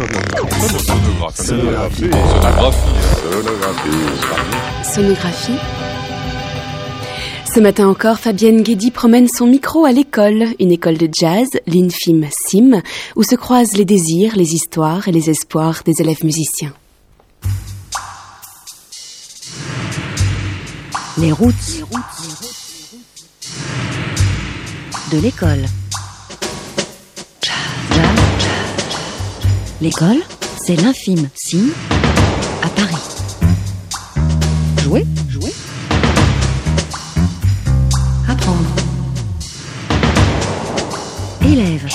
Sonographie. Sonographie. Sonographie. Sonographie. Ce matin encore, Fabienne Guédy promène son micro à l'école, une école de jazz, l'Infim Sim, où se croisent les désirs, les histoires et les espoirs des élèves musiciens. Les routes de l'école. L'école, c'est l'infime Sim à Paris. Jouer, jouer. Apprendre. Élève,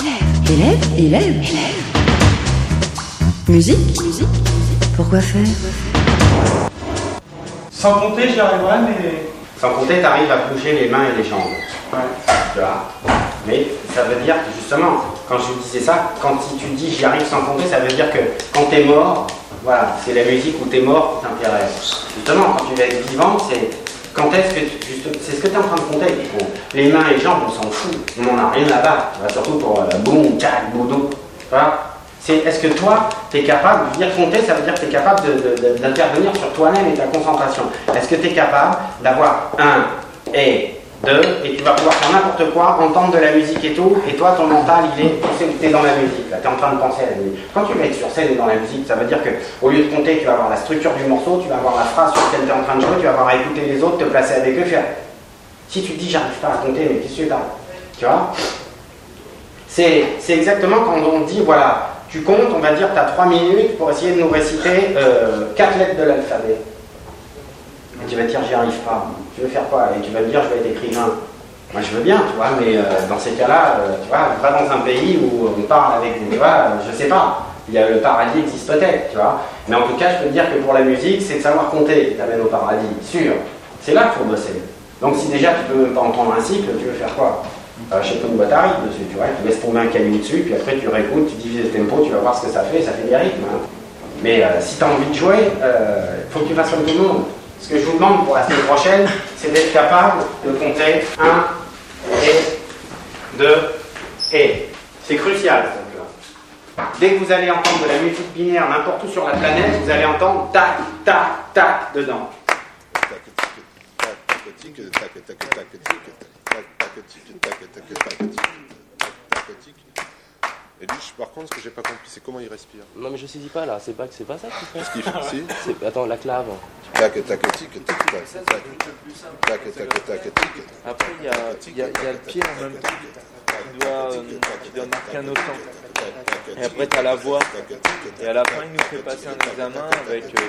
élève, élève, élève. Musique, musique. Pourquoi faire? Sans compter, j'y arriverai, mais. Sans compter, tu arrives à bouger les mains et les jambes. Ouais. Tu vois Mais ça veut dire que justement, quand je disais ça, quand tu dis j'y arrive sans compter, ça veut dire que quand tu es mort, voilà, c'est la musique où tu es mort qui t'intéresse. Justement, quand tu vas être vivant, c'est quand est-ce que tu, c'est ce que tu es en train de compter. Les mains et les jambes, on s'en fout. On n'en a rien là-bas. Surtout pour euh, boum, tchac, boudou. Vois? C'est est-ce que toi, tu es capable, de dire compter, ça veut dire que tu es capable d'intervenir sur toi-même et ta concentration. Est-ce que tu es capable d'avoir un et et tu vas pouvoir faire n'importe quoi, entendre de la musique et tout, et toi, ton mental, il est, tu sais que tu es dans la musique, tu es en train de penser à la musique. Quand tu vas être sur scène et dans la musique, ça veut dire que au lieu de compter, tu vas avoir la structure du morceau, tu vas avoir la phrase sur laquelle tu es en train de jouer, tu vas avoir à écouter les autres, te placer avec eux, faire. Si tu te dis, j'arrive pas à compter, mais qu'est-ce que t'as Tu vois? C'est, c'est exactement quand on dit, voilà, tu comptes, on va dire, tu as 3 minutes pour essayer de nous réciter 4 lettres de l'alphabet. Tu vas te dire, j'y arrive pas. Tu veux faire quoi? Et tu vas me dire, je vais être écrivain. Moi, je veux bien, tu vois, mais euh, dans ces cas-là, euh, tu vois, pas dans un pays où on parle avec des, tu vois, je sais pas. Il y a le paradis existe peut-être, tu vois. Mais en tout cas, je peux te dire que pour la musique, c'est de savoir compter qui t'amène au paradis, sûr. C'est là qu'il faut bosser. Donc si déjà tu peux même pas entendre un cycle, tu veux faire quoi? Euh, sais pas une boîte à rythme dessus, tu vois, tu laisses tomber un caillou dessus, puis après tu réécoutes, tu divises le tempo, tu vas voir ce que ça fait, ça fait des rythmes. hein. Mais euh, si tu as envie de jouer, il faut que tu fasses comme tout le monde. Ce que je vous demande pour la semaine prochaine, c'est d'être capable de compter 1 et 2 et. C'est crucial. Dès que vous allez entendre de la musique binaire n'importe où sur la planète, vous allez entendre tac, tac, tac dedans. Et lui, par contre, ce que j'ai pas compris, c'est comment il respire. Non mais je saisis pas là, c'est pas c'est pas ça qu'il fait. Ce qu'il fait, si. C'est- Attends, la clave. Tac, tac, tic, tic, tac, tac, tac, tac, tac, tac, tic. Après, il y a, y, a, il y a le pied en même temps qui doit, euh, qui doit marquer un autre temps. Et après, tu as la voix. Et à la fin, il nous fait passer un examen avec euh,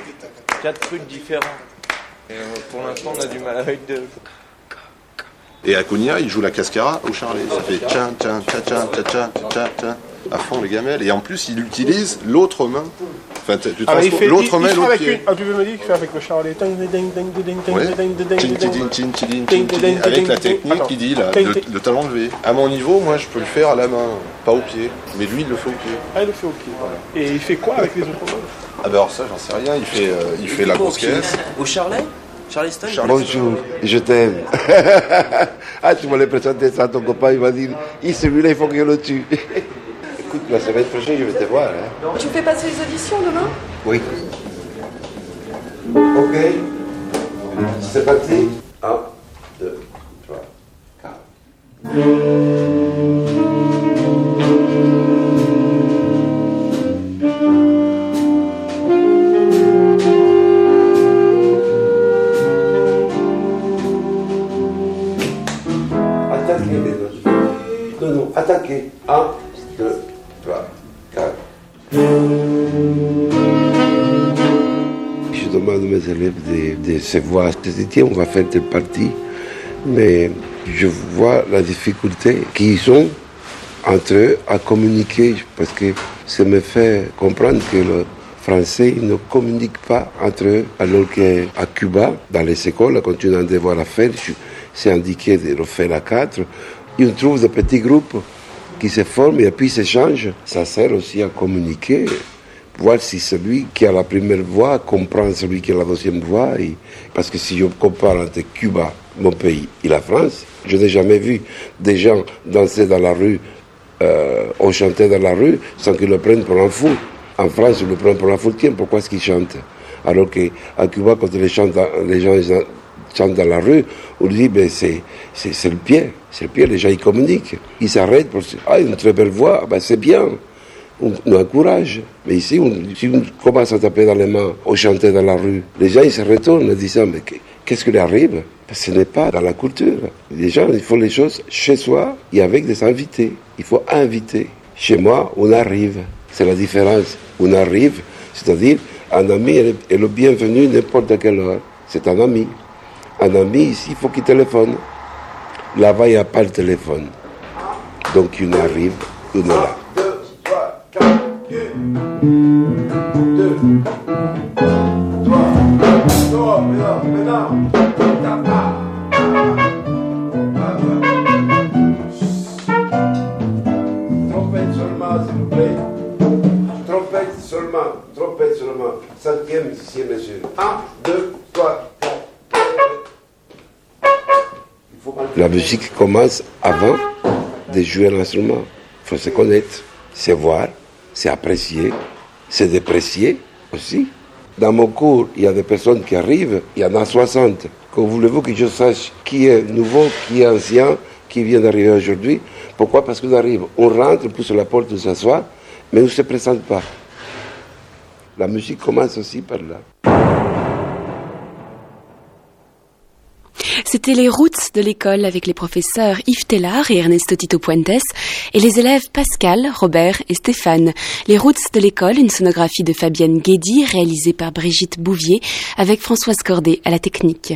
quatre trucs différents. Et euh, pour l'instant, on a du mal avec deux. Et à Cogna, il joue la cascara au charlet. Ça fait tchan, tcha, tchan, tcha, tchan, tcha, tcha, à fond les gamelles. Et en plus, il utilise l'autre main. Enfin, tu Ah, il l'autre il- main il l'autre avec pied. ah, tu veux me dire qu'il fait avec le charlet. Avec la technique qui dit là, de talent levé. À mon niveau, moi, je peux le faire à la main, pas au pied. Mais lui, il le fait au pied. Ah, il le fait au pied. Et il fait quoi avec les autres mains Ah ben alors ça, j'en sais rien. Il fait, euh, il fait la grosse caisse. Au Charlet Charleston Bonjour, je t'aime. ah, tu m'allais présenter ça à ton copain, il va dire, il celui-là, il faut que je le tue. Écoute, la semaine prochaine, je vais te voir. Hein. Tu fais passer les auditions demain? Oui. Ok. C'est parti. Un, deux, trois, quatre. Attaquez les autres. Non, non, attaquez. Un, demande à mes élèves de, se voir. Je dis, on va faire telle partie. Mais je vois la difficulté qu'ils ont entre eux à communiquer parce que ça me fait comprendre que le français ils ne communique pas entre eux alors qu'à Cuba, dans les écoles, quand tu as un devoir à faire, c'est indiqué de le faire à quatre. On trouve des petits groupes qui se forment et puis s'échangent. Ça sert aussi à communiquer, voir si celui qui a la première voix comprend celui qui a la deuxième voix. Parce que si je compare entre Cuba, mon pays, et la France, je n'ai jamais vu des gens danser dans la rue, euh, ou chanter dans la rue sans qu'ils le prennent pour un fou. En France, on le prend pour la foutienne, pourquoi est-ce qu'ils chantent? Alors qu'à Cuba, quand les, chantent, les gens chantent dans la rue, on dit, ben c'est, c'est, le pied, c'est le pied, les gens ils communiquent. Ils s'arrêtent pour dire, ah, une très belle voix, ben c'est bien. On, encourage. Mais ici, si on commence à taper dans les mains ou chanter dans la rue, les gens ils se retournent en disant, mais qu'est-ce qui arrive? Ce n'est pas dans la culture. Les gens, ils font les choses chez soi et avec des invités. Il faut inviter. Chez moi, on arrive. C'est la différence. On arrive, c'est-à-dire, un ami est le bienvenu n'importe quelle heure. C'est un ami. Un ami, ici, il faut qu'il téléphone. Là-bas, il n'y a pas le téléphone. Donc, on arrive, on est là. La musique commence avant de jouer l'instrument. Il faut se connaître, c'est voir, c'est apprécier, c'est déprécier aussi. Dans mon cours, il y a des personnes qui arrivent, il y en a 60. Quand voulez-vous que je sache qui est nouveau, qui est ancien, qui vient d'arriver aujourd'hui? Pourquoi? Parce qu'on arrive, on rentre, on pousse la porte, on s'assoit, mais on ne se présente pas. La musique commence aussi par là. C'était les routes de l'école avec les professeurs Yves Tellard et Ernesto Tito Puentes et les élèves Pascal, Robert et Stéphane. Les routes de l'école, une sonographie de Fabienne Guédy réalisée par Brigitte Bouvier avec Françoise Cordet à la technique.